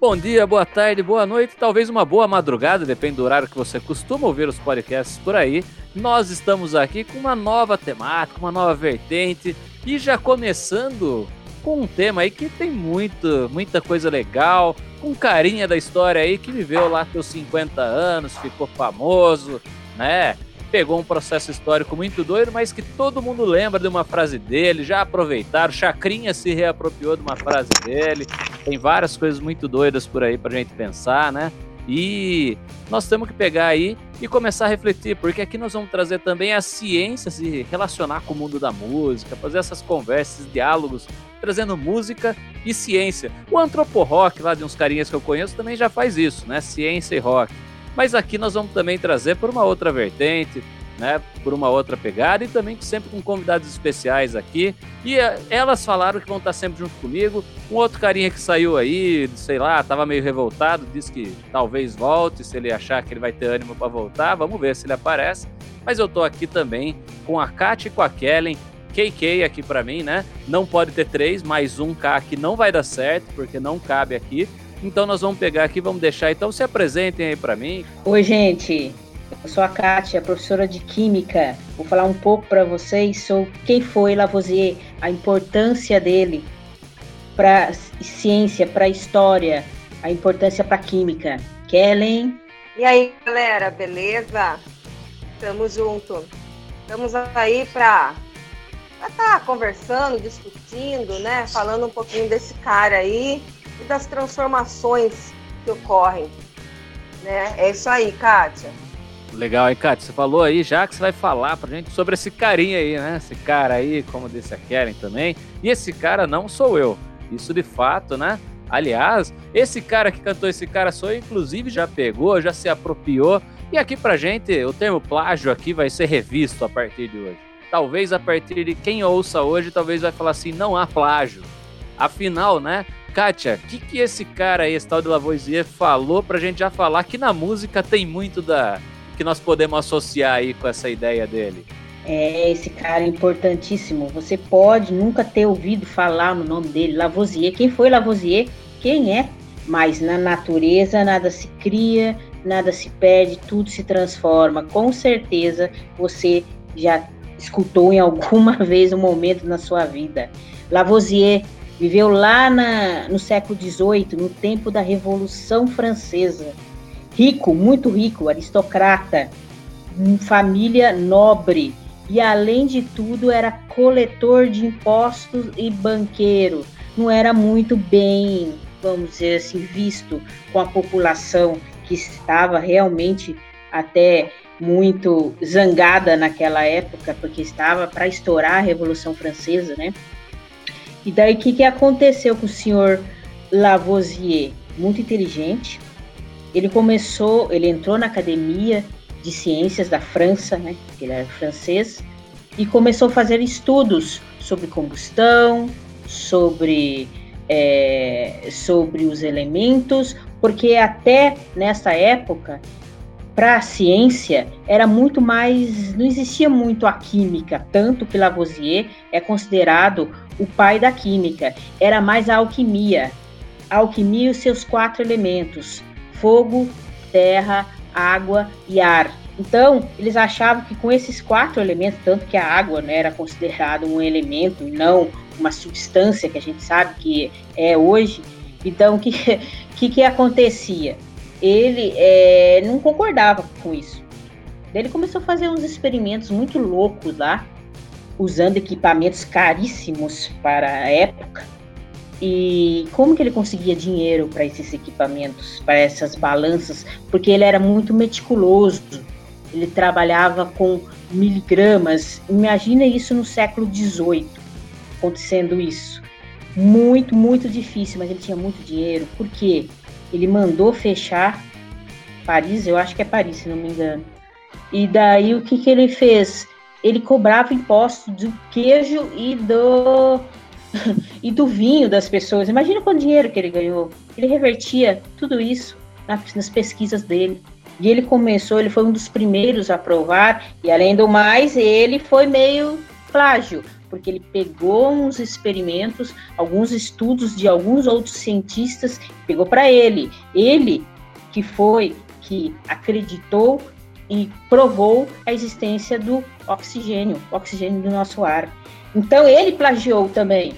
Bom dia, boa tarde, boa noite, talvez uma boa madrugada, depende do horário que você costuma ouvir os podcasts por aí. Nós estamos aqui com uma nova temática, uma nova vertente e já começando com um tema aí que tem muito, muita coisa legal, com carinha da história aí que viveu lá seus 50 anos, ficou famoso, né? Pegou um processo histórico muito doido, mas que todo mundo lembra de uma frase dele, já aproveitaram, Chacrinha se reapropriou de uma frase dele, tem várias coisas muito doidas por aí pra gente pensar, né? E nós temos que pegar aí e começar a refletir, porque aqui nós vamos trazer também a ciência se relacionar com o mundo da música, fazer essas conversas, diálogos, trazendo música e ciência. O antroporock lá de uns carinhas que eu conheço também já faz isso, né? Ciência e rock. Mas aqui nós vamos também trazer por uma outra vertente, né, por uma outra pegada e também sempre com convidados especiais aqui. E uh, elas falaram que vão estar sempre junto comigo. Um outro carinha que saiu aí, sei lá, estava meio revoltado, disse que talvez volte, se ele achar que ele vai ter ânimo para voltar. Vamos ver se ele aparece. Mas eu tô aqui também com a Kátia e com a Kellen. KK aqui para mim, né? Não pode ter três, mais um K aqui não vai dar certo, porque não cabe aqui. Então nós vamos pegar aqui, vamos deixar. Então se apresentem aí para mim. Oi, gente. Eu sou a Kátia, professora de Química. Vou falar um pouco para vocês sobre quem foi Lavoisier, a importância dele para ciência, para história, a importância para química. Kellen? E aí, galera, beleza? Tamo junto. Estamos aí para estar tá conversando, discutindo, né? Falando um pouquinho desse cara aí e das transformações que ocorrem. Né? É isso aí, Kátia. Legal, hein, Kátia? Você falou aí já que você vai falar pra gente sobre esse carinha aí, né? Esse cara aí, como disse a Karen também. E esse cara não sou eu. Isso de fato, né? Aliás, esse cara que cantou esse cara sou eu, inclusive já pegou, já se apropriou. E aqui pra gente, o termo plágio aqui vai ser revisto a partir de hoje. Talvez a partir de quem ouça hoje, talvez vai falar assim, não há plágio. Afinal, né? Kátia, o que, que esse cara aí, esse tal de Lavoisier, falou pra gente já falar que na música tem muito da que nós podemos associar aí com essa ideia dele? É, esse cara é importantíssimo. Você pode nunca ter ouvido falar no nome dele, Lavoisier. Quem foi Lavoisier? Quem é? Mas na natureza nada se cria, nada se perde, tudo se transforma. Com certeza você já escutou em alguma vez um momento na sua vida. Lavoisier Viveu lá na, no século XVIII, no tempo da Revolução Francesa. Rico, muito rico, aristocrata, família nobre. E além de tudo, era coletor de impostos e banqueiro. Não era muito bem, vamos dizer assim, visto com a população que estava realmente até muito zangada naquela época, porque estava para estourar a Revolução Francesa, né? E daí o que, que aconteceu com o senhor Lavoisier? Muito inteligente. Ele começou, ele entrou na academia de ciências da França, né? Ele era francês e começou a fazer estudos sobre combustão, sobre é, sobre os elementos, porque até nessa época para a ciência era muito mais, não existia muito a química, tanto que Lavoisier é considerado o pai da química, era mais a alquimia. A alquimia e os seus quatro elementos: fogo, terra, água e ar. Então, eles achavam que com esses quatro elementos, tanto que a água né, era considerado um elemento e não uma substância que a gente sabe que é hoje, então o que, que, que acontecia? Ele é, não concordava com isso. Ele começou a fazer uns experimentos muito loucos lá, usando equipamentos caríssimos para a época. E como que ele conseguia dinheiro para esses equipamentos, para essas balanças? Porque ele era muito meticuloso. Ele trabalhava com miligramas. Imagina isso no século XVIII, acontecendo isso. Muito, muito difícil, mas ele tinha muito dinheiro. Por quê? Ele mandou fechar Paris, eu acho que é Paris, se não me engano. E daí o que, que ele fez? Ele cobrava impostos do queijo e do e do vinho das pessoas. Imagina quanto dinheiro que ele ganhou. Ele revertia tudo isso nas pesquisas dele. E ele começou, ele foi um dos primeiros a provar, e além do mais, ele foi meio plágio, porque ele pegou uns experimentos, alguns estudos de alguns outros cientistas, pegou para ele. Ele que foi que acreditou e provou a existência do oxigênio, oxigênio do nosso ar. Então ele plagiou também,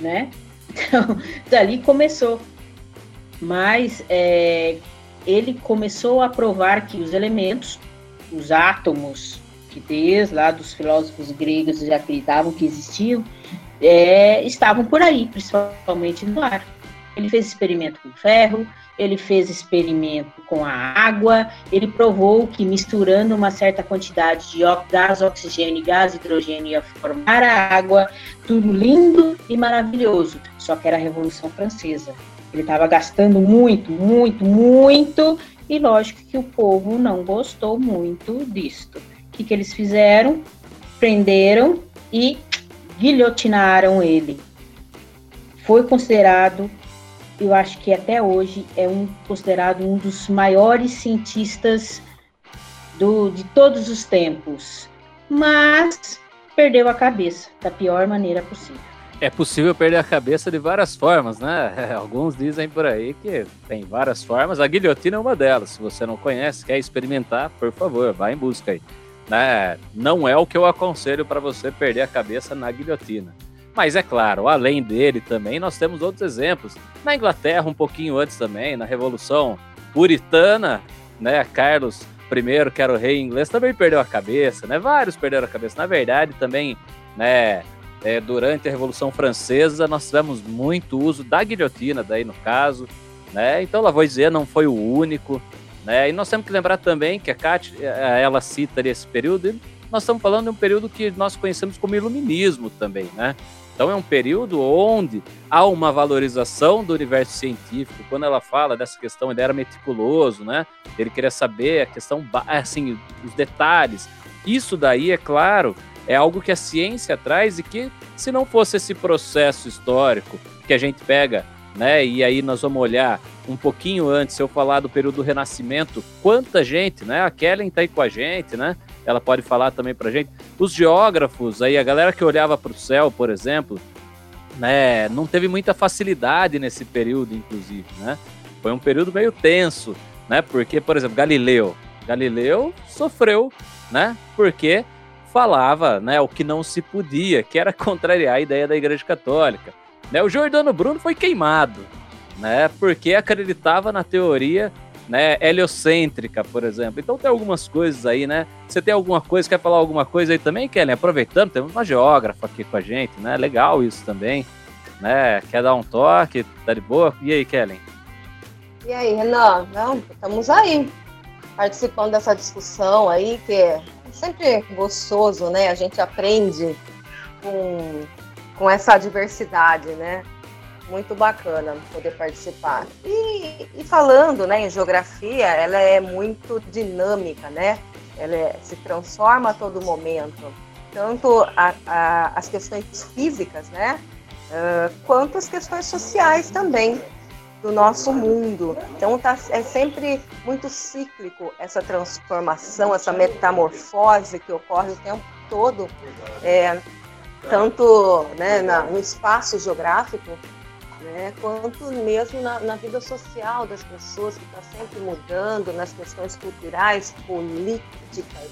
né? Então dali começou. Mas é, ele começou a provar que os elementos, os átomos, que desde lá dos filósofos gregos já acreditavam que existiam, é, estavam por aí, principalmente no ar. Ele fez experimento com ferro, ele fez experimento com a água, ele provou que misturando uma certa quantidade de gás oxigênio e gás hidrogênio ia formar a água, tudo lindo e maravilhoso. Só que era a Revolução Francesa. Ele estava gastando muito, muito, muito, e lógico que o povo não gostou muito disto. O que, que eles fizeram? Prenderam e guilhotinaram ele. Foi considerado eu acho que até hoje é um considerado um dos maiores cientistas do, de todos os tempos, mas perdeu a cabeça da pior maneira possível. É possível perder a cabeça de várias formas, né? Alguns dizem por aí que tem várias formas. A guilhotina é uma delas. Se você não conhece, quer experimentar, por favor, vá em busca aí. Né? Não é o que eu aconselho para você perder a cabeça na guilhotina. Mas é claro, além dele também, nós temos outros exemplos. Na Inglaterra, um pouquinho antes também, na Revolução Puritana, né? Carlos I, que era o rei inglês, também perdeu a cabeça, né? Vários perderam a cabeça. Na verdade, também, né? É, durante a Revolução Francesa, nós tivemos muito uso da guilhotina, daí no caso, né? Então, Lavoisier não foi o único, né? E nós temos que lembrar também que a Kátia, é, ela cita esse período, nós estamos falando de um período que nós conhecemos como iluminismo também, né? Então é um período onde há uma valorização do universo científico. Quando ela fala dessa questão, ele era meticuloso, né? Ele queria saber a questão, assim, os detalhes. Isso daí, é claro, é algo que a ciência traz e que, se não fosse esse processo histórico que a gente pega, né? E aí nós vamos olhar um pouquinho antes, eu falar do período do Renascimento, quanta gente, né? A Kellen tá aí com a gente, né? Ela pode falar também pra gente. Os geógrafos, aí a galera que olhava para o céu, por exemplo, né, não teve muita facilidade nesse período, inclusive, né? Foi um período meio tenso, né? Porque, por exemplo, Galileu, Galileu sofreu, né? Porque falava, né, o que não se podia, que era contrariar a ideia da Igreja Católica. Né? O Jordano Bruno foi queimado, né? Porque acreditava na teoria né, heliocêntrica, por exemplo. Então tem algumas coisas aí, né? Você tem alguma coisa, quer falar alguma coisa aí também, Kellen? Aproveitando, temos uma geógrafa aqui com a gente, né? Legal isso também, né? Quer dar um toque? Tá de boa? E aí, Kellen? E aí, Renan? Não, estamos aí, participando dessa discussão aí, que é sempre gostoso, né? A gente aprende com, com essa diversidade, né? Muito bacana poder participar. E, e, falando né, em geografia, ela é muito dinâmica, né? Ela é, se transforma a todo momento. Tanto a, a, as questões físicas, né? Uh, quanto as questões sociais também do nosso mundo. Então tá, é sempre muito cíclico essa transformação, essa metamorfose que ocorre o tempo todo, é, tanto né, na, no espaço geográfico né? quanto mesmo na, na vida social das pessoas, que está sempre mudando, nas questões culturais, políticas,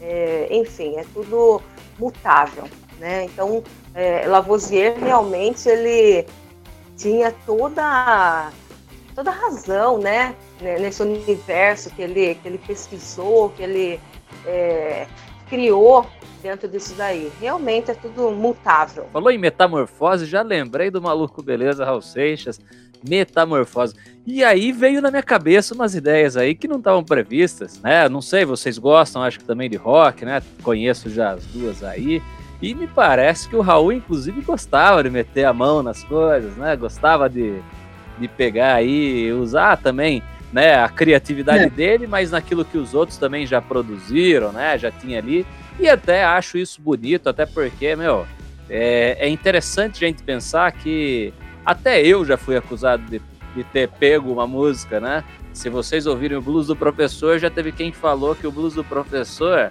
é, enfim, é tudo mutável. Né? Então, é, Lavoisier realmente ele tinha toda toda razão, né, nesse universo que ele que ele pesquisou, que ele é, criou dentro disso daí. Realmente é tudo mutável. Falou em metamorfose, já lembrei do maluco beleza Raul Seixas. Metamorfose. E aí veio na minha cabeça umas ideias aí que não estavam previstas, né? Não sei, vocês gostam, acho que também de rock, né? Conheço já as duas aí. E me parece que o Raul, inclusive, gostava de meter a mão nas coisas, né? Gostava de, de pegar aí, usar também né, a criatividade é. dele, mas naquilo que os outros também já produziram, né? Já tinha ali. E até acho isso bonito, até porque, meu, é, é interessante a gente pensar que até eu já fui acusado de, de ter pego uma música, né? Se vocês ouvirem o blues do professor, já teve quem falou que o blues do professor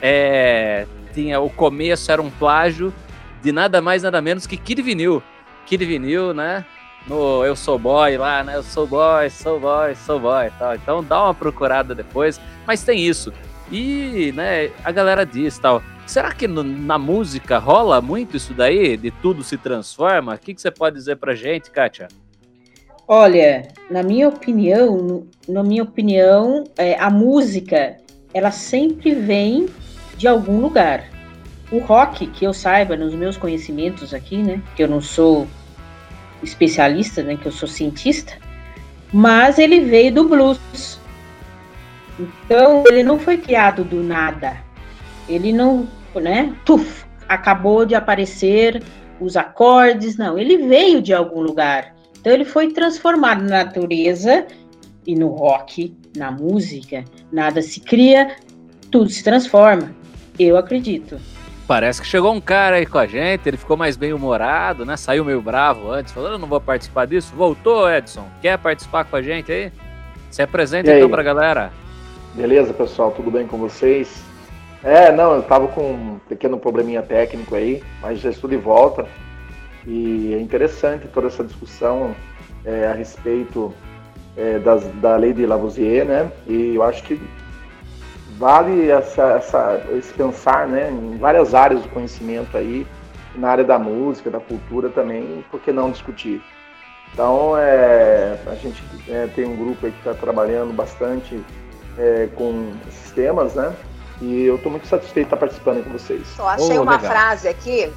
é, tinha o começo era um plágio de nada mais nada menos que Kid Vinil. Kid Vinil, né? No Eu Sou Boy lá, né? Eu sou boy, sou boy, sou boy tal. Então dá uma procurada depois. Mas tem isso. E, né, a galera diz tal. Será que no, na música rola muito isso daí? De tudo se transforma? O que, que você pode dizer pra gente, Kátia? Olha, na minha opinião, na minha opinião, é, a música ela sempre vem de algum lugar. O rock, que eu saiba, nos meus conhecimentos aqui, né, que eu não sou especialista, né, que eu sou cientista, mas ele veio do blues. Então, ele não foi criado do nada. Ele não, né, tuf, acabou de aparecer os acordes, não, ele veio de algum lugar. Então ele foi transformado na natureza e no rock, na música, nada se cria, tudo se transforma. Eu acredito. Parece que chegou um cara aí com a gente, ele ficou mais bem humorado, né? Saiu meio bravo antes, falou: eu não vou participar disso. Voltou, Edson. Quer participar com a gente aí? Se apresenta então pra galera. Beleza, pessoal, tudo bem com vocês? É, não, eu tava com um pequeno probleminha técnico aí, mas já estou de volta. E é interessante toda essa discussão é, a respeito é, das, da lei de Lavoisier, né? E eu acho que vale essa, essa, esse pensar né, em várias áreas do conhecimento aí, na área da música, da cultura também, por que não discutir? Então, é, a gente é, tem um grupo aí que está trabalhando bastante é, com esses temas, né? E eu estou muito satisfeito de estar participando com vocês. Só achei oh, uma legal. frase aqui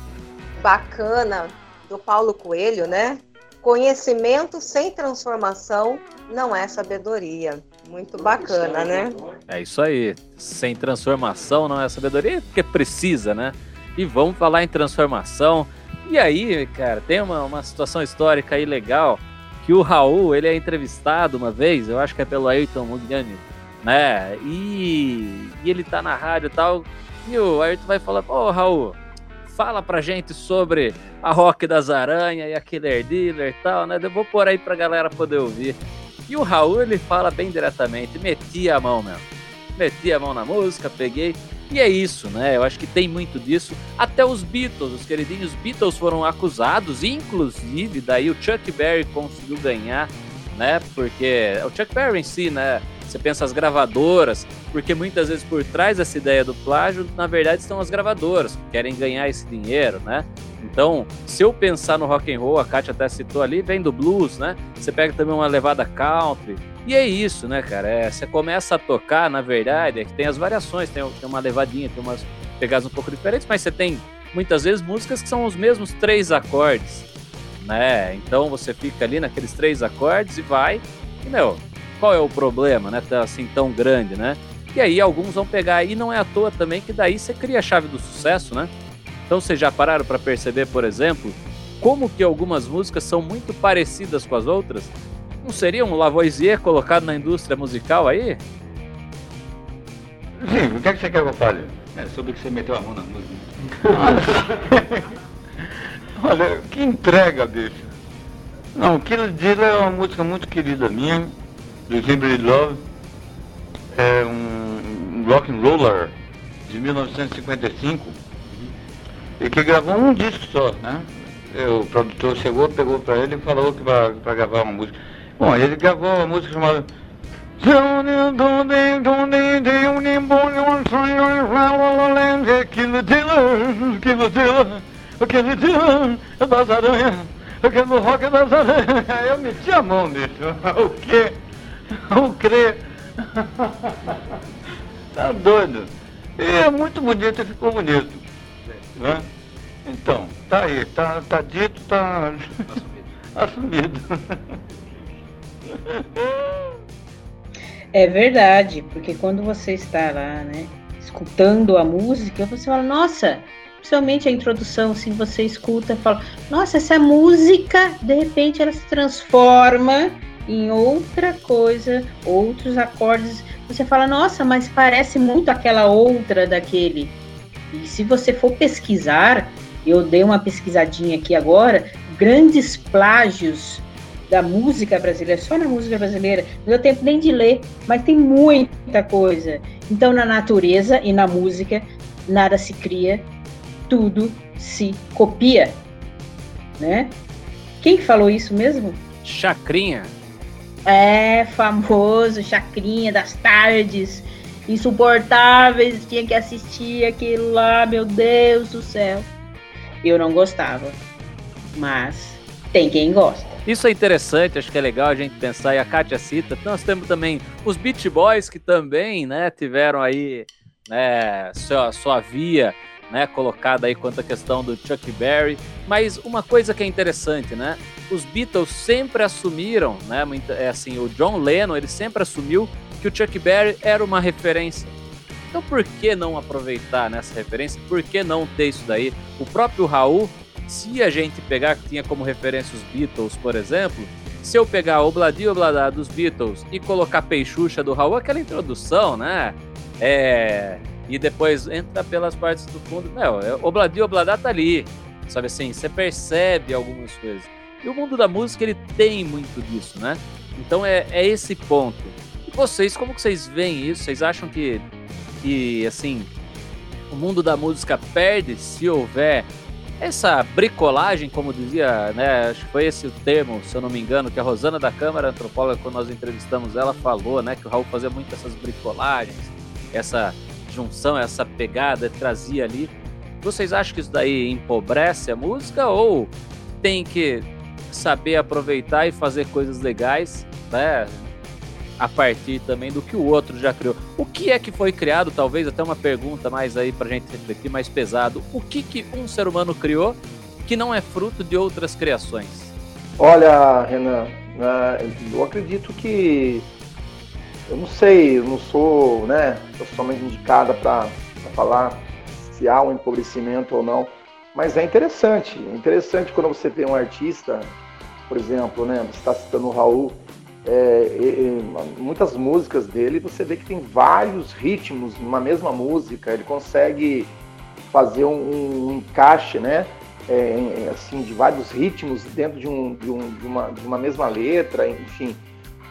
bacana do Paulo Coelho, né? Conhecimento sem transformação não é sabedoria. Muito bacana, né? É isso aí. Sem transformação não é sabedoria, porque precisa, né? E vamos falar em transformação. E aí, cara, tem uma, uma situação histórica aí legal que o Raul, ele é entrevistado uma vez, eu acho que é pelo Ayrton Mugliani, né? E, e ele tá na rádio e tal, e o Ayrton vai falar, pô, Raul, fala pra gente sobre a Rock das Aranhas e a Killer Dealer e tal, né? Eu vou pôr aí pra galera poder ouvir. E o Raul, ele fala bem diretamente, meti a mão mesmo. Meti a mão na música, peguei. E é isso, né? Eu acho que tem muito disso. Até os Beatles, os queridinhos Beatles foram acusados, inclusive daí o Chuck Berry conseguiu ganhar, né? Porque o Chuck Berry em si, né? Você pensa as gravadoras, porque muitas vezes por trás dessa ideia do plágio, na verdade, estão as gravadoras que querem ganhar esse dinheiro, né? Então, se eu pensar no rock and roll, a Kátia até citou ali, vem do blues, né? Você pega também uma levada country. E é isso, né, cara? É, você começa a tocar, na verdade, é que tem as variações, tem, tem uma levadinha, tem umas pegadas um pouco diferentes, mas você tem muitas vezes músicas que são os mesmos três acordes, né? Então você fica ali naqueles três acordes e vai. E, meu, qual é o problema, né? Tá assim tão grande, né? E aí alguns vão pegar e não é à toa também que daí você cria a chave do sucesso, né? Então vocês já pararam para perceber, por exemplo, como que algumas músicas são muito parecidas com as outras? Não seria um Lavoisier colocado na indústria musical aí? Sim, o que, é que você quer que eu fale? É sobre que você meteu a mão na música. Olha, que entrega, bicho. Não, Killer Deal é uma música muito querida minha do Timber Love, é um, rock and roller de 1955 e que gravou um disco só, né? O produtor chegou, pegou para ele e falou que para gravar uma música. Bom, ele gravou uma música chamada. Aí eu meti a mão, bicho. O quê? Não crê. tá doido. É muito bonito e ficou bonito. Né? Então, tá aí, tá, tá dito, tá assumido. É verdade, porque quando você está lá, né, escutando a música, você fala, nossa, principalmente a introdução, assim, você escuta fala, nossa, essa música, de repente ela se transforma em outra coisa, outros acordes. Você fala, nossa, mas parece muito aquela outra daquele. E se você for pesquisar, eu dei uma pesquisadinha aqui agora, grandes plágios da música brasileira, só na música brasileira, não deu tempo nem de ler, mas tem muita coisa. Então, na natureza e na música, nada se cria, tudo se copia, né? Quem falou isso mesmo? Chacrinha. É, famoso Chacrinha das tardes, insuportáveis, tinha que assistir aquilo lá, meu Deus do céu. Eu não gostava, mas tem quem gosta. Isso é interessante, acho que é legal a gente pensar, e a Kátia cita. Nós temos também os Beach Boys, que também né, tiveram aí né, sua, sua via né, colocada aí quanto à questão do Chuck Berry. Mas uma coisa que é interessante, né? Os Beatles sempre assumiram, né? É assim, o John Lennon ele sempre assumiu que o Chuck Berry era uma referência. Então por que não aproveitar nessa referência? Por que não ter isso daí? O próprio Raul se a gente pegar, que tinha como referência os Beatles, por exemplo, se eu pegar Obladi Obladá dos Beatles e colocar Peixuxa do Raul, aquela introdução, né? É, e depois entra pelas partes do fundo. Meu, é, Obladi Obladá tá ali. Sabe assim, você percebe algumas coisas. E o mundo da música, ele tem muito disso, né? Então é, é esse ponto. E vocês, como que vocês veem isso? Vocês acham que, que, assim, o mundo da música perde se houver essa bricolagem, como dizia, né, acho que foi esse o termo, se eu não me engano, que a Rosana da Câmara, antropóloga, quando nós entrevistamos ela, falou, né, que o Raul fazia muito essas bricolagens, essa junção, essa pegada, trazia ali. Vocês acham que isso daí empobrece a música ou tem que saber aproveitar e fazer coisas legais, né? a partir também do que o outro já criou. O que é que foi criado, talvez até uma pergunta mais aí pra gente refletir, mais pesado. O que que um ser humano criou que não é fruto de outras criações? Olha, Renan, né, eu acredito que eu não sei, eu não sou, né, pessoalmente indicada para falar se há um empobrecimento ou não, mas é interessante, é interessante quando você tem um artista, por exemplo, né, você está citando o Raul, é, muitas músicas dele você vê que tem vários ritmos numa mesma música, ele consegue fazer um, um encaixe, né? É, assim, de vários ritmos dentro de, um, de, um, de, uma, de uma mesma letra, enfim.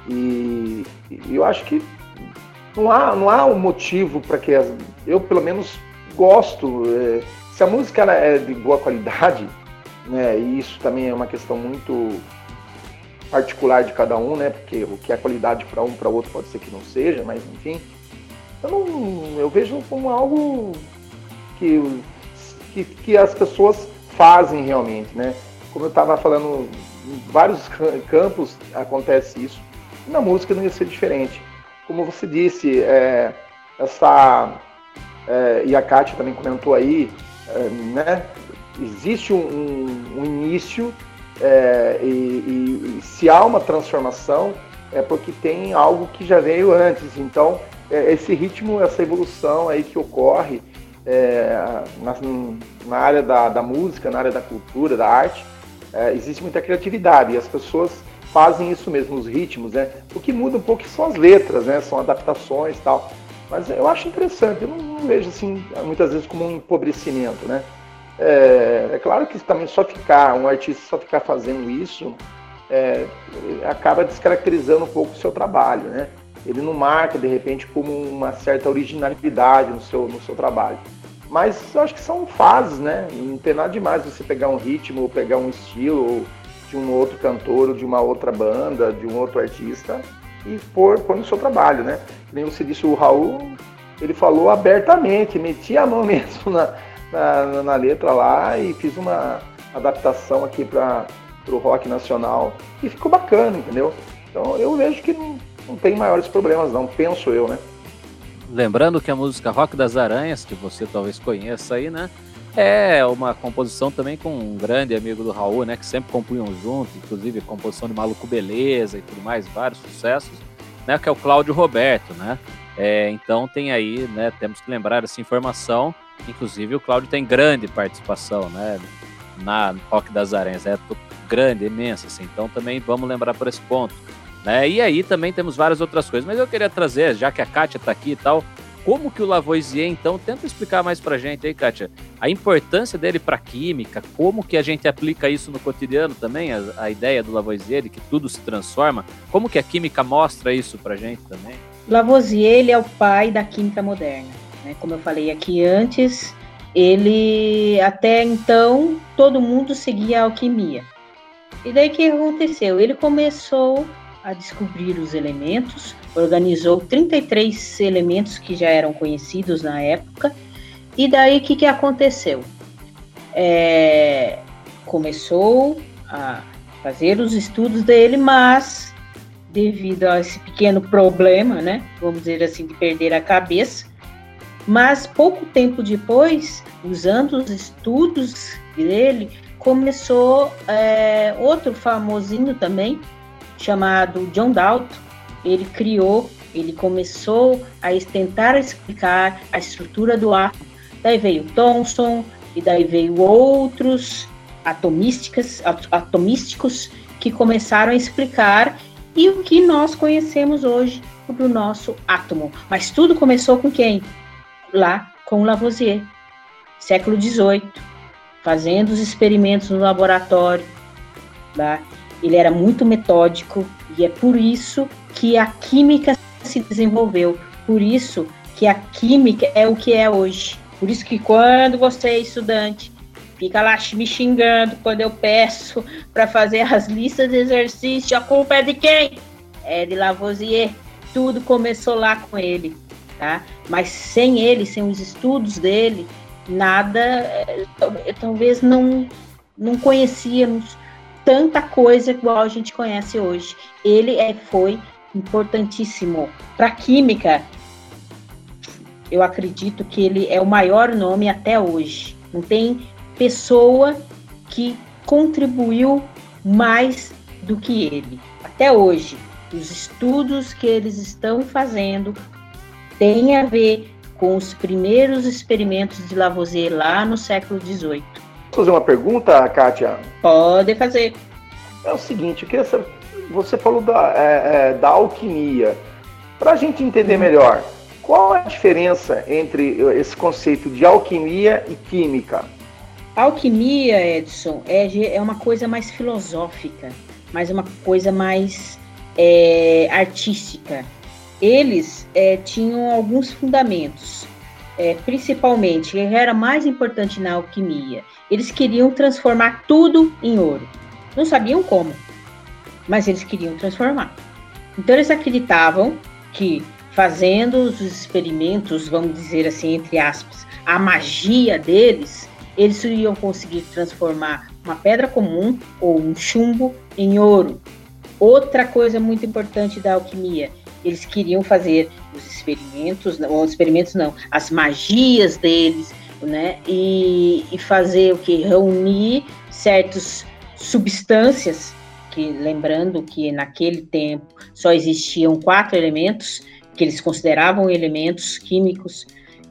E, e, eu acho que não há, não há um motivo para que as, eu pelo menos gosto. É, se a música é de boa qualidade, né, e isso também é uma questão muito particular de cada um, né? Porque o que é qualidade para um para outro pode ser que não seja, mas enfim. Eu, não, eu vejo como algo que, que, que as pessoas fazem realmente, né? Como eu estava falando, em vários campos acontece isso. E na música não ia ser diferente. Como você disse, é, essa. É, e a Kátia também comentou aí, é, né? Existe um, um, um início é, e, e, se há uma transformação, é porque tem algo que já veio antes. Então, é, esse ritmo, essa evolução aí que ocorre é, na, na, área da, da, música, na área da cultura, da arte, é, existe muita criatividade e as pessoas fazem isso mesmo, os ritmos, né? O que muda um pouco são as letras, né? São adaptações e tal. Mas eu acho interessante, eu não, não vejo assim, muitas vezes como um empobrecimento, né? É, é, claro que também só ficar, um artista só ficar fazendo isso, é, acaba descaracterizando um pouco o seu trabalho, né? Ele não marca, de repente, como uma certa originalidade no seu, no seu trabalho. Mas eu acho que são fases, né? Não tem nada demais você pegar um ritmo, ou pegar um estilo de um outro cantor, ou de uma outra banda, de um outro artista, e pôr, pôr no seu trabalho, né? Nem você disse, o Raul, ele falou abertamente, metia a mão mesmo na, na, na letra lá e fiz uma adaptação aqui para o rock nacional e ficou bacana, entendeu? Então eu vejo que não, não tem maiores problemas não, penso eu, né? Lembrando que a música Rock das Aranhas, que você talvez conheça aí, né? É uma composição também com um grande amigo do Raul, né? Que sempre compunham junto, inclusive composição de Maluco Beleza e tudo mais, vários sucessos, né? Que é o Cláudio Roberto, né? É, então tem aí, né? Temos que lembrar essa informação Inclusive o Cláudio tem grande participação, né? Na Rock das Aranhas, é grande, imensa, assim. Então também vamos lembrar por esse ponto. Né? E aí também temos várias outras coisas, mas eu queria trazer, já que a Kátia está aqui e tal, como que o Lavoisier, então, tenta explicar mais pra gente aí, Kátia, a importância dele pra química, como que a gente aplica isso no cotidiano também, a, a, ideia do Lavoisier de que tudo se transforma, como que a química mostra isso pra gente também? Lavoisier, ele é o pai da química moderna Né? Como eu falei aqui antes, ele até então todo mundo seguia a alquimia. E daí o que aconteceu? Ele começou a descobrir os elementos, organizou 33 elementos que já eram conhecidos na época. E daí o que, que aconteceu? É, começou a fazer os estudos dele, mas devido a esse pequeno problema, né, vamos dizer assim, de perder a cabeça, mas pouco tempo depois, usando os estudos dele, começou é, outro famosinho também, chamado John Dalton. Ele criou, ele começou a tentar explicar a estrutura do átomo. Daí veio Thomson, e daí veio outros atomísticas, atomísticos que começaram a explicar e o que nós conhecemos hoje do nosso átomo. Mas tudo começou com quem? Lá com Lavoisier, século XVIII, fazendo os experimentos no laboratório. Tá? Ele era muito metódico e é por isso que a química se desenvolveu, por isso que a química é o que é hoje. Por isso que quando você é estudante, fica lá me xingando quando eu peço para fazer as listas de exercício, a culpa é de quem? É de Lavoisier. Tudo começou lá com ele, tá? Mas sem ele, sem os estudos dele, nada, é, talvez não não conhecíamos tanta coisa igual a gente conhece hoje. Ele é, foi importantíssimo para química. Eu acredito que ele é o maior nome até hoje. Não tem pessoa que contribuiu mais do que ele. Até hoje, os estudos que eles estão fazendo têm a ver com os primeiros experimentos de Lavoisier lá no século XVIII. Posso fazer uma pergunta, Kátia? Pode fazer. É o seguinte, eu queria saber, você falou da, é, é, da alquimia. Para a gente entender melhor, qual é a diferença entre esse conceito de alquimia e química? alquimia, Edson, é, é uma coisa mais filosófica, mais uma coisa mais é, artística. Eles é, tinham alguns fundamentos, é, principalmente, era mais importante na alquimia. Eles queriam transformar tudo em ouro. Não sabiam como, mas eles queriam transformar. Então eles acreditavam que fazendo os experimentos, vamos dizer assim, entre aspas, a magia deles, eles iriam conseguir transformar uma pedra comum ou um chumbo em ouro. Outra coisa muito importante da alquimia, eles queriam fazer os experimentos, os experimentos não, as magias deles, né? E, e fazer o que reunir certas substâncias que lembrando que naquele tempo só existiam quatro elementos que eles consideravam elementos químicos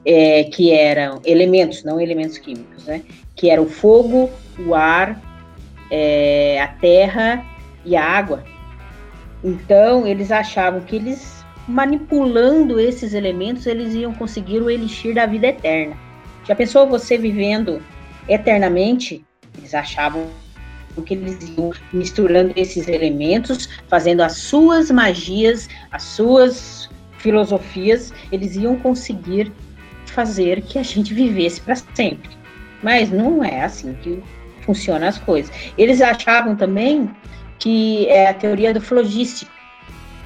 é, que eram elementos, não elementos químicos, né? Que era o fogo, o ar, é, a terra e a água. Então eles achavam que eles manipulando esses elementos eles iam conseguir o elixir da vida eterna. Já pensou você vivendo eternamente? Eles achavam que eles iam misturando esses elementos, fazendo as suas magias, as suas filosofias, eles iam conseguir fazer que a gente vivesse para sempre. Mas não é assim que funcionam as coisas. Eles achavam também que é a teoria do flogístico,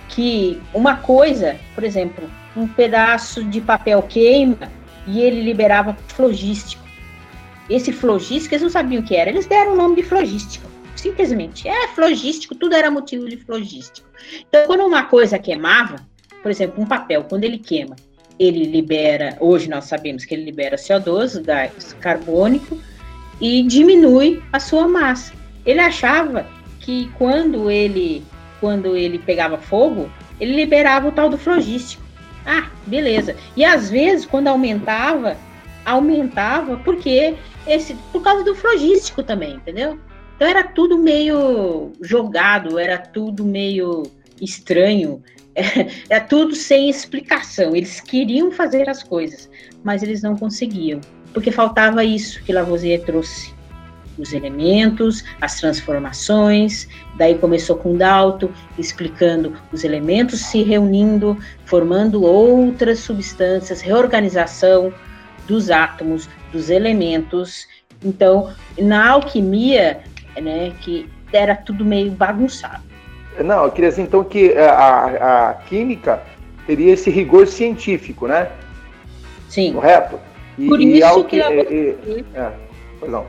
que uma coisa, por exemplo, um pedaço de papel queima e ele liberava flogístico. Esse flogístico, eles não sabiam o que era, eles deram o nome de flogístico. Simplesmente, é flogístico, tudo era motivo de flogístico. Então, quando uma coisa queimava, por exemplo, um papel, quando ele queima, ele libera, hoje nós sabemos que ele libera CO2, gás carbônico, e diminui a sua massa. Ele achava que quando ele, quando ele pegava fogo, ele liberava o tal do flogístico. Ah, beleza. E às vezes, quando aumentava, aumentava porque esse, por causa do flogístico também, entendeu? Então era tudo meio jogado, era tudo meio estranho. É, é tudo sem explicação. Eles queriam fazer as coisas, mas eles não conseguiam, porque faltava isso que Lavoisier trouxe. Os elementos, as transformações. Daí começou com Dalton explicando os elementos se reunindo, formando outras substâncias, reorganização dos átomos, dos elementos. Então, na alquimia, né, que era tudo meio bagunçado. Não, eu queria dizer então que a, a, a química teria esse rigor científico, né? Sim. Correto? E, Por isso que, Lavoisier... é, pois não.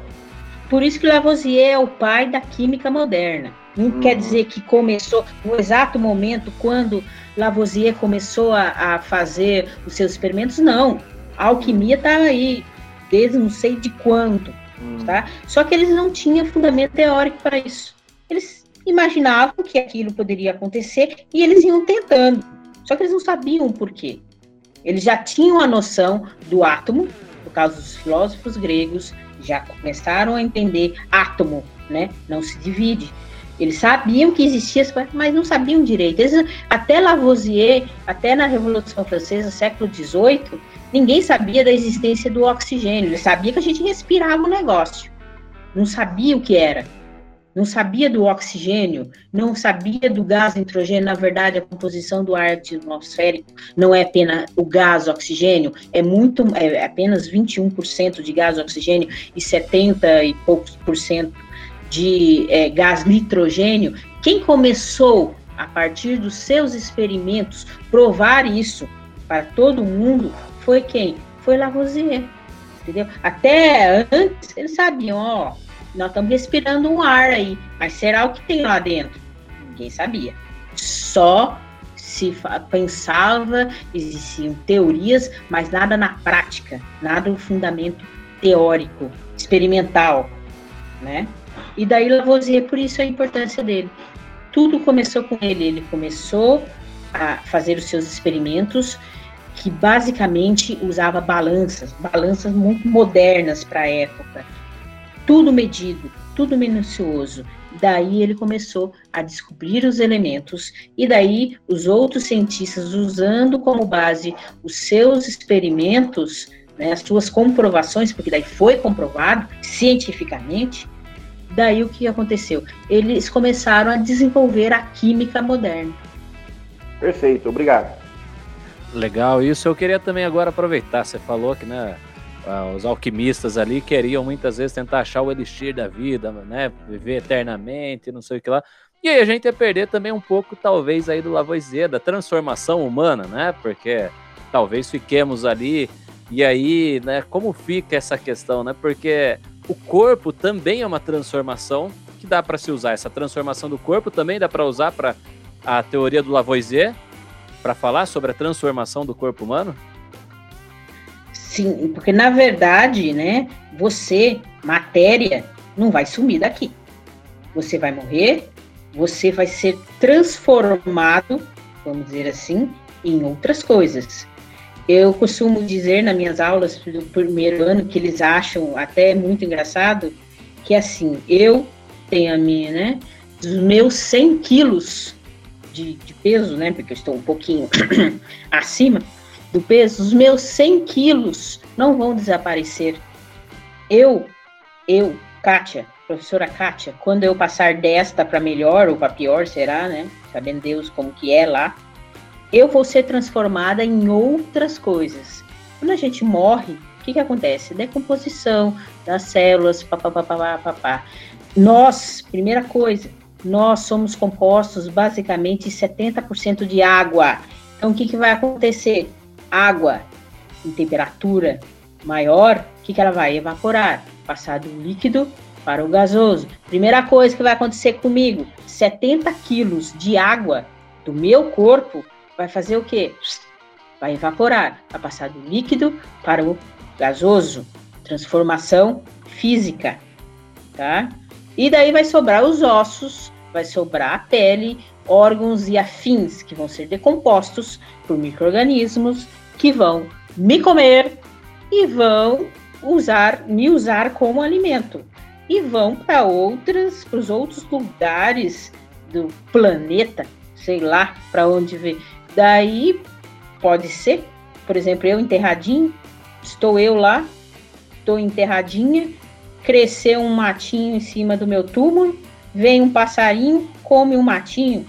Por isso que Lavoisier é o pai da química moderna. Não hum. quer dizer que começou no exato momento quando Lavoisier começou a, a fazer os seus experimentos, não. A alquimia está aí desde não sei de quando, hum. tá? Só que eles não tinham fundamento teórico para isso. Eles imaginavam que aquilo poderia acontecer e eles iam tentando. Só que eles não sabiam o porquê. Eles já tinham a noção do átomo, por causa dos filósofos gregos, já começaram a entender átomo, né? Não se divide. Eles sabiam que existia, mas não sabiam direito. Eles, até Lavoisier, até na Revolução Francesa, século XVIII, ninguém sabia da existência do oxigênio. Ele sabia que a gente respirava o negócio. Não sabia o que era não sabia do oxigênio, não sabia do gás nitrogênio. Na verdade, a composição do ar atmosférico não é apenas o gás oxigênio, é muito, é apenas 21% de gás oxigênio e 70 e poucos por cento de é, gás nitrogênio. Quem começou a partir dos seus experimentos provar isso para todo mundo foi quem? Foi Lavoisier, entendeu? Até antes eles sabiam, ó, nós estamos respirando um ar aí, mas será o que tem lá dentro? Ninguém sabia. Só se pensava, existiam teorias, mas nada na prática, nada no fundamento teórico, experimental, né? E daí Lavoisier, por isso a importância dele. Tudo começou com ele, ele começou a fazer os seus experimentos, que basicamente usava balanças, balanças muito modernas para a época tudo medido, tudo minucioso. Daí ele começou a descobrir os elementos, e daí os outros cientistas, usando como base os seus experimentos, né, as suas comprovações, porque daí foi comprovado cientificamente, daí o que aconteceu? Eles começaram a desenvolver a química moderna. Perfeito, obrigado. Legal, isso eu queria também agora aproveitar. Você falou que né, ah, os alquimistas ali queriam muitas vezes tentar achar o elixir da vida, né? Viver eternamente, não sei o que lá. E aí a gente ia perder também um pouco, talvez, aí do Lavoisier, da transformação humana, né? Porque talvez fiquemos ali. E aí, né, como fica essa questão, né? Porque o corpo também é uma transformação que dá para se usar. Essa transformação do corpo também dá para usar para a teoria do Lavoisier, para falar sobre a transformação do corpo humano? Sim, porque na verdade, né, você, matéria, não vai sumir daqui. Você vai morrer, você vai ser transformado, vamos dizer assim, em outras coisas. Eu costumo dizer nas minhas aulas do primeiro ano que eles acham até muito engraçado que assim, eu tenho a minha, né, dos meus 100 quilos de, de peso, né, porque eu estou um pouquinho acima, do peso, os meus 100 quilos não vão desaparecer. Eu, eu, Kátia, professora Kátia, quando eu passar desta para melhor ou para pior, será, né? Sabendo Deus como que é lá, eu vou ser transformada em outras coisas. Quando a gente morre, o que, que acontece? Decomposição das células, papapá, papá. Nós, primeira coisa, nós somos compostos basicamente 70% de água. Então, o que, que vai acontecer? Água em temperatura maior, o que, que ela vai evaporar? Passar do líquido para o gasoso. Primeira coisa que vai acontecer comigo: 70 quilos de água do meu corpo vai fazer o quê? Vai evaporar, vai passar do líquido para o gasoso. Transformação física, tá? E daí vai sobrar os ossos, vai sobrar a pele, órgãos e afins que vão ser decompostos por microrganismos que vão me comer e vão usar me usar como alimento e vão para outras para os outros lugares do planeta, sei lá para onde ver. Daí pode ser, por exemplo, eu enterradinho, estou eu lá, estou enterradinha cresceu um matinho em cima do meu túmulo, vem um passarinho, come um matinho,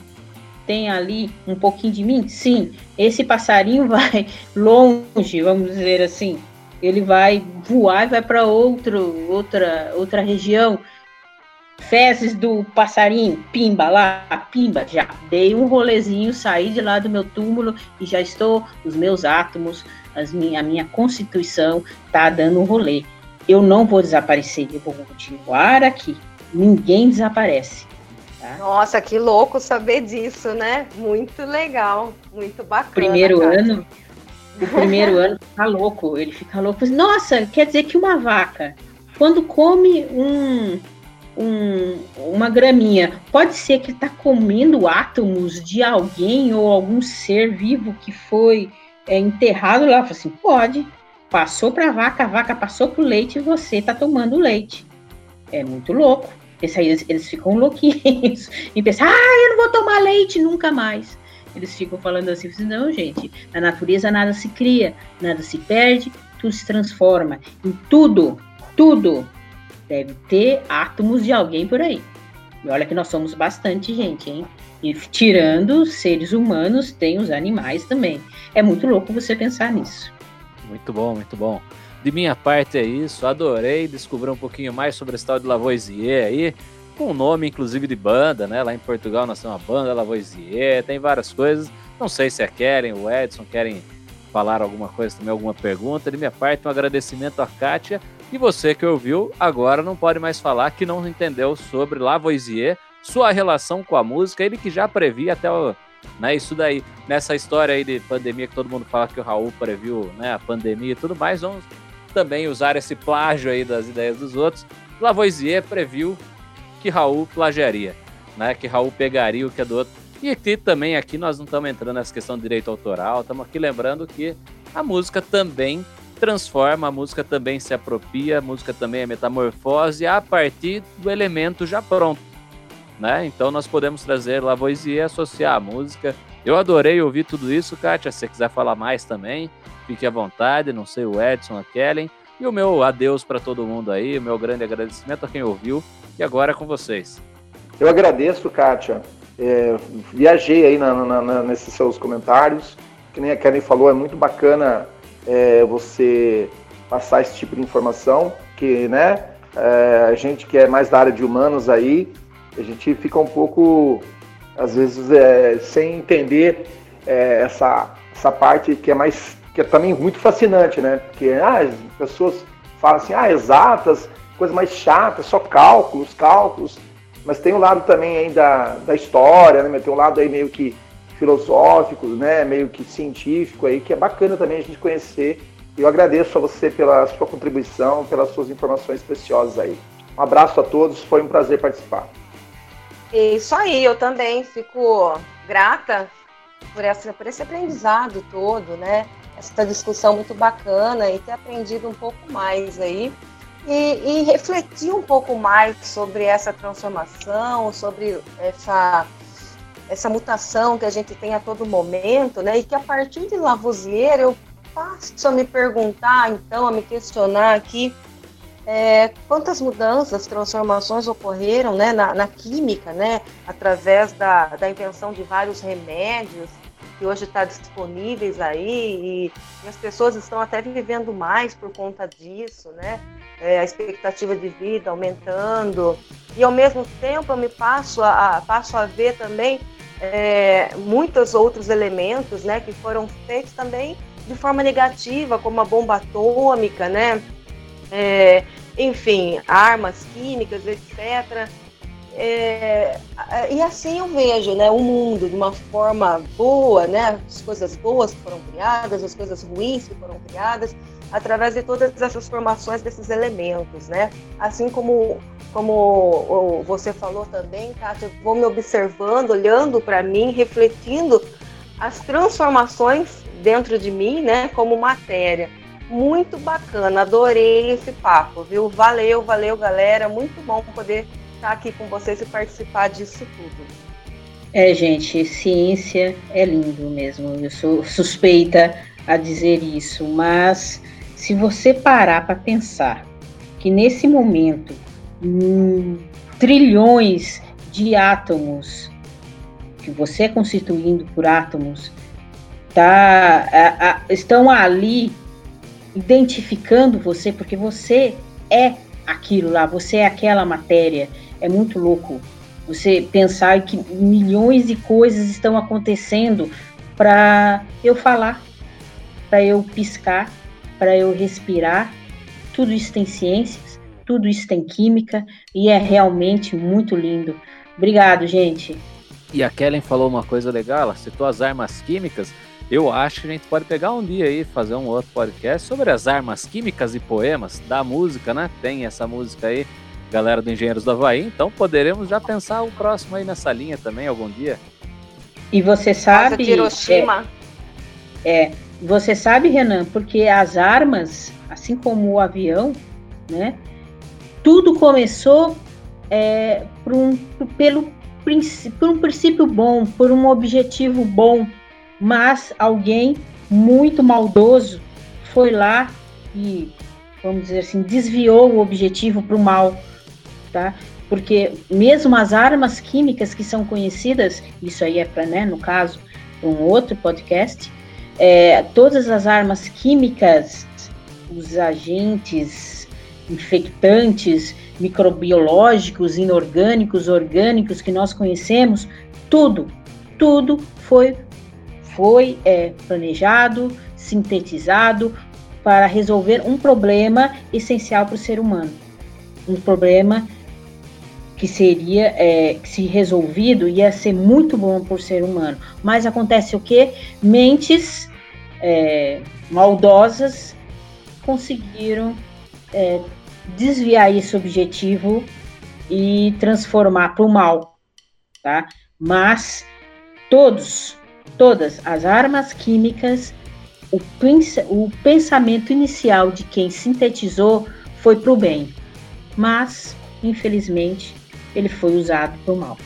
tem ali um pouquinho de mim? Sim, esse passarinho vai longe, vamos dizer assim. Ele vai voar e vai para outro, outra, outra região. Fezes do passarinho, pimba lá, pimba, já dei um rolezinho, saí de lá do meu túmulo e já estou, os meus átomos, as minha, a minha constituição tá dando um rolê. Eu não vou desaparecer, eu vou continuar aqui. Ninguém desaparece. Tá? Nossa, que louco saber disso, né? Muito legal, muito bacana. Primeiro cara. ano, o primeiro ano fica louco, ele fica louco. Nossa, quer dizer que uma vaca, quando come um, um, uma graminha, pode ser que está comendo átomos de alguém ou algum ser vivo que foi é, enterrado lá? Assim, pode. Passou para a vaca, a vaca passou para o leite e você está tomando leite. É muito louco. Esse aí eles, eles ficam louquinhos e pensam, ah, eu não vou tomar leite nunca mais. Eles ficam falando assim, não, gente, na natureza nada se cria, nada se perde, tudo se transforma. Em tudo, tudo deve ter átomos de alguém por aí. E olha que nós somos bastante gente, hein? E tirando seres humanos, tem os animais também. É muito louco você pensar nisso. Muito bom, muito bom. De minha parte é isso, adorei descobrir um pouquinho mais sobre esse tal de Lavoisier aí, com o nome inclusive de banda, né? Lá em Portugal nós temos uma banda Lavoisier, tem várias coisas. Não sei se a Keren, o Edson querem falar alguma coisa também, alguma pergunta. De minha parte, um agradecimento à Kátia. E você que ouviu, agora não pode mais falar que não entendeu sobre Lavoisier, sua relação com a música, ele que já previa até o, né, isso daí, nessa história aí de pandemia que todo mundo fala que o Raul previu, né, a pandemia e tudo mais, vamos também usar esse plágio aí das ideias dos outros. Lavoisier previu que Raul plagiaria, né? Que Raul pegaria o que é do outro. E aqui também, aqui nós não estamos entrando nessa questão de direito autoral, estamos aqui lembrando que a música também transforma, a música também se apropria, a música também é metamorfose a partir do elemento já pronto. Né? Então nós podemos trazer Lavoisier associar a música. Eu adorei ouvir tudo isso, Kátia. Se você quiser falar mais também, fique à vontade, não sei o Edson, a Kellen. E o meu adeus para todo mundo aí, o meu grande agradecimento a quem ouviu. E agora é com vocês. Eu agradeço, Kátia. É, viajei aí na, na, na, nesses seus comentários. Que nem a Kellen falou, é muito bacana é, você passar esse tipo de informação. Que, né, é, a gente que é mais da área de humanos aí, a gente fica um pouco, às vezes, é, sem entender é, essa, essa parte que é mais que é também muito fascinante, né? Porque ah, as pessoas falam assim, ah, exatas, coisa mais chata, só cálculos, cálculos. Mas tem um lado também aí da, da história, né? Tem um lado aí meio que filosófico, né? Meio que científico aí, que é bacana também a gente conhecer. Eu agradeço a você pela sua contribuição, pelas suas informações preciosas aí. Um abraço a todos, foi um prazer participar. Isso aí, eu também fico grata por, essa, por esse aprendizado todo, né? essa discussão muito bacana e ter aprendido um pouco mais aí e, e, refletir um pouco mais sobre essa transformação, sobre essa, essa mutação que a gente tem a todo momento, né? E que a partir de Lavoisier eu passo a me perguntar, então, a me questionar aqui é, quantas mudanças, transformações ocorreram né, na, na química, né? Através da, da invenção de vários remédios, que hoje está disponíveis aí e, e, as pessoas estão até vivendo mais por conta disso, né? É, a expectativa de vida aumentando e ao mesmo tempo eu me passo a, a passo a ver também é, muitos outros elementos, né, que foram feitos também de forma negativa, como a bomba atômica, né? É, enfim, armas químicas, etc. É, e assim eu vejo né, o mundo de uma forma boa, né, as coisas boas que foram criadas, as coisas ruins que foram criadas, através de todas essas formações desses elementos. Né? Assim como, como você falou também, Kátia, vou me observando, olhando para mim, refletindo as transformações dentro de mim né, como matéria. Muito bacana, adorei esse papo, viu? Valeu, valeu, galera. Muito bom poder estar aqui com vocês e participar disso tudo. É, gente, ciência é lindo mesmo. Eu sou suspeita a dizer isso, mas se você parar para pensar que nesse momento hum, trilhões de átomos que você é constituindo por átomos tá, a, a, estão ali identificando você porque você é aquilo lá, você é aquela matéria. É muito louco você pensar que milhões de coisas estão acontecendo para eu falar, para eu piscar, para eu respirar. Tudo isso tem ciências, tudo isso tem química e é realmente muito lindo. Obrigado, gente. E a Kellen falou uma coisa legal, ela citou as armas químicas. Eu acho que a gente pode pegar um dia aí, fazer um outro podcast sobre as armas químicas e poemas da música, né? Tem essa música aí, galera do Engenheiros do Havaí, então poderemos já pensar o próximo aí nessa linha também algum dia. E você sabe. Nossa, Hiroshima. É, é, você sabe, Renan, porque as armas, assim como o avião, né? Tudo começou é, por um, pelo por um princípio bom, por um objetivo bom, mas alguém muito maldoso foi lá e, vamos dizer assim, desviou o objetivo para o mal, tá? Porque mesmo as armas químicas que são conhecidas, isso aí é para, né, no caso, um outro podcast, é, todas as armas químicas, os agentes infectantes, microbiológicos, inorgânicos, orgânicos que nós conhecemos, tudo, tudo foi, foi é, planejado, sintetizado para resolver um problema essencial para o ser humano. Um problema que seria, é, se resolvido, ia ser muito bom para o ser humano. Mas acontece o que? Mentes é, maldosas conseguiram é, desviar esse objetivo e transformar para o mal, tá? Mas todos, todas as armas químicas, o, o pensamento inicial de quem sintetizou foi para o bem, mas infelizmente ele foi usado para o mal.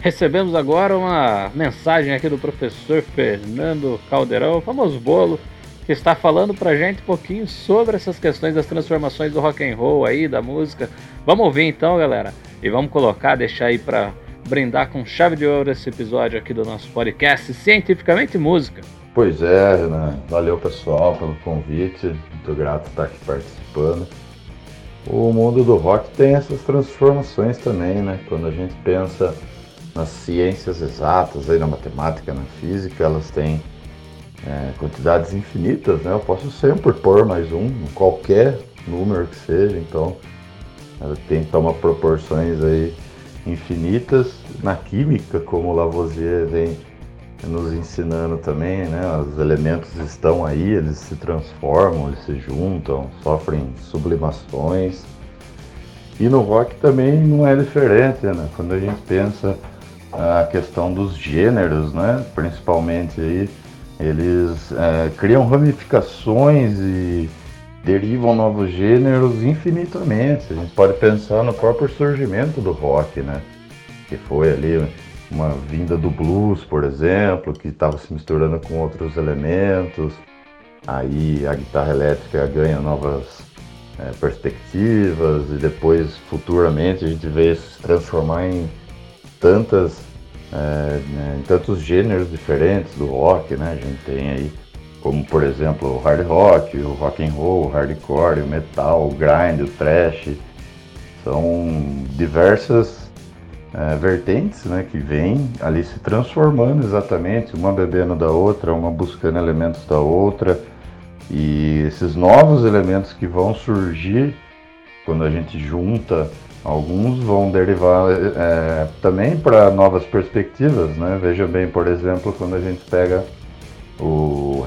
Recebemos agora uma mensagem aqui do professor Fernando Caldeirão, famoso bolo, que está falando pra gente um pouquinho sobre essas questões das transformações do rock and roll aí, da música. Vamos ouvir então, galera, e vamos colocar, deixar aí para brindar com chave de ouro esse episódio aqui do nosso podcast Cientificamente Música. Pois é, Renan. Valeu pessoal pelo convite. Muito grato estar aqui participando. O mundo do rock tem essas transformações também, né? Quando a gente pensa nas ciências exatas, aí na matemática, na física, elas têm é, quantidades infinitas, né? Eu posso sempre pôr mais um, qualquer número que seja, então ela tem que tomar proporções aí infinitas. Na química, como Lavoisier vem nos ensinando também, né? Os elementos estão aí, eles se transformam, eles se juntam, sofrem sublimações. E no rock também não é diferente, né? Quando a gente pensa a questão dos gêneros, né? Principalmente aí eles é, criam ramificações e derivam novos gêneros infinitamente. A gente pode pensar no próprio surgimento do rock, né? Que foi ali uma vinda do blues, por exemplo, que estava se misturando com outros elementos. Aí a guitarra elétrica ganha novas é, perspectivas e depois, futuramente, a gente vê isso se transformar em tantas é, né, em tantos gêneros diferentes do rock, né? A gente tem aí, como por exemplo, o hard rock, o rock and roll, o hardcore, o metal, o grind, o thrash. São diversas é, vertentes né, que vêm ali se transformando exatamente, uma bebendo da outra, uma buscando elementos da outra. E esses novos elementos que vão surgir quando a gente junta Alguns vão derivar é, também para novas perspectivas, né? Veja bem, por exemplo, quando a gente pega o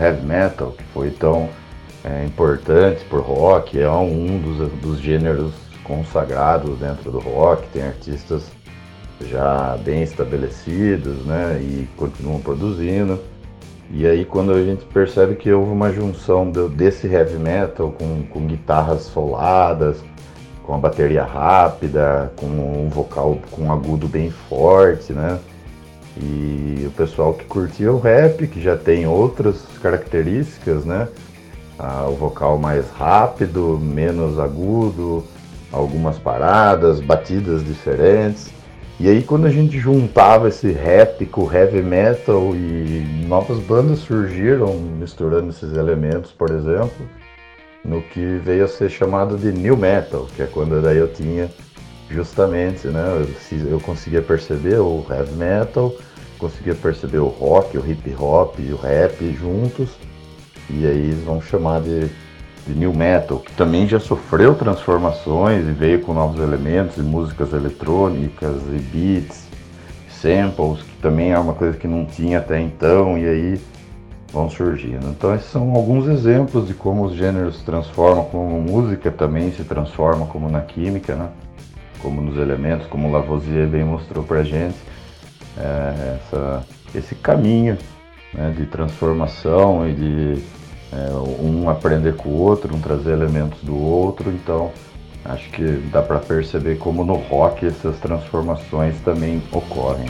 heavy metal, que foi tão é, importante por rock, é um dos, dos gêneros consagrados dentro do rock, tem artistas já bem estabelecidos, né? E continuam produzindo. E aí quando a gente percebe que houve uma junção do, desse heavy metal com, com guitarras soladas, com a bateria rápida, com um vocal com um agudo bem forte, né? E o pessoal que curtia o rap, que já tem outras características, né? Ah, o vocal mais rápido, menos agudo, algumas paradas, batidas diferentes. E aí quando a gente juntava esse rap com heavy metal e novas bandas surgiram misturando esses elementos, por exemplo, no que veio a ser chamado de new metal, que é quando daí eu tinha justamente, né, eu, conseguia perceber o heavy metal, conseguia perceber o rock, o hip hop e o rap juntos, e aí eles vão chamar de de new metal, que também já sofreu transformações e veio com novos elementos e músicas eletrônicas e beats, samples, que também é uma coisa que não tinha até então e aí vão surgindo. Então esses são alguns exemplos de como os gêneros se transformam, como música também se transforma, como na química, né? Como nos elementos, como Lavoisier bem mostrou pra gente, é, essa, esse caminho né, de transformação e de é, um aprender com o outro, um trazer elementos do outro, então acho que dá para perceber como no rock essas transformações também ocorrem.